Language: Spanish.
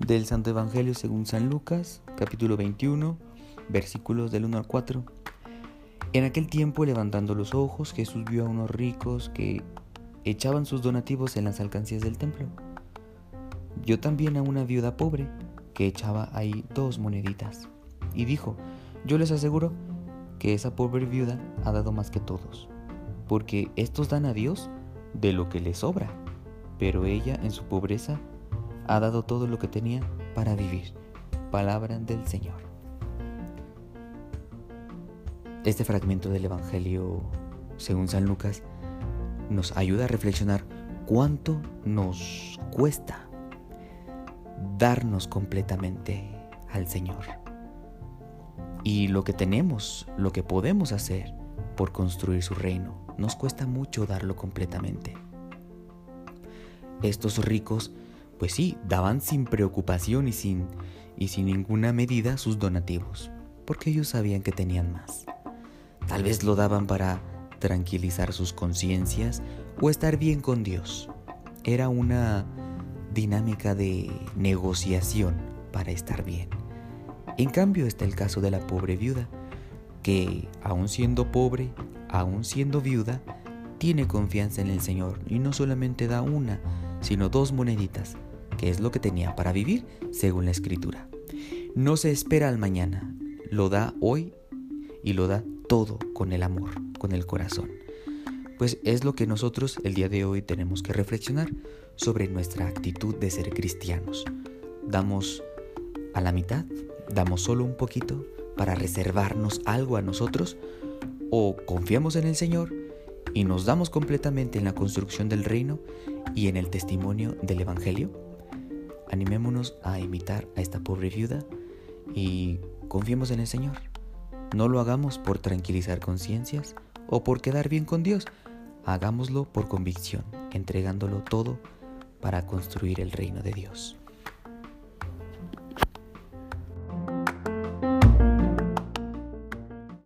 Del Santo Evangelio según San Lucas, capítulo 21, versículos del 1 al 4. En aquel tiempo, levantando los ojos, Jesús vio a unos ricos que echaban sus donativos en las alcancías del templo. Vio también a una viuda pobre que echaba ahí dos moneditas. Y dijo, yo les aseguro que esa pobre viuda ha dado más que todos, porque estos dan a Dios de lo que les sobra, pero ella en su pobreza ha dado todo lo que tenía para vivir. Palabra del Señor. Este fragmento del Evangelio, según San Lucas, nos ayuda a reflexionar cuánto nos cuesta darnos completamente al Señor. Y lo que tenemos, lo que podemos hacer por construir su reino, nos cuesta mucho darlo completamente. Estos ricos pues sí, daban sin preocupación y sin, y sin ninguna medida sus donativos, porque ellos sabían que tenían más. Tal vez lo daban para tranquilizar sus conciencias o estar bien con Dios. Era una dinámica de negociación para estar bien. En cambio está el caso de la pobre viuda, que aun siendo pobre, aun siendo viuda, tiene confianza en el Señor y no solamente da una, sino dos moneditas que es lo que tenía para vivir, según la escritura. No se espera al mañana, lo da hoy y lo da todo con el amor, con el corazón. Pues es lo que nosotros el día de hoy tenemos que reflexionar sobre nuestra actitud de ser cristianos. Damos a la mitad, damos solo un poquito para reservarnos algo a nosotros o confiamos en el Señor y nos damos completamente en la construcción del reino y en el testimonio del Evangelio. Animémonos a imitar a esta pobre viuda y confiemos en el Señor. No lo hagamos por tranquilizar conciencias o por quedar bien con Dios. Hagámoslo por convicción, entregándolo todo para construir el reino de Dios.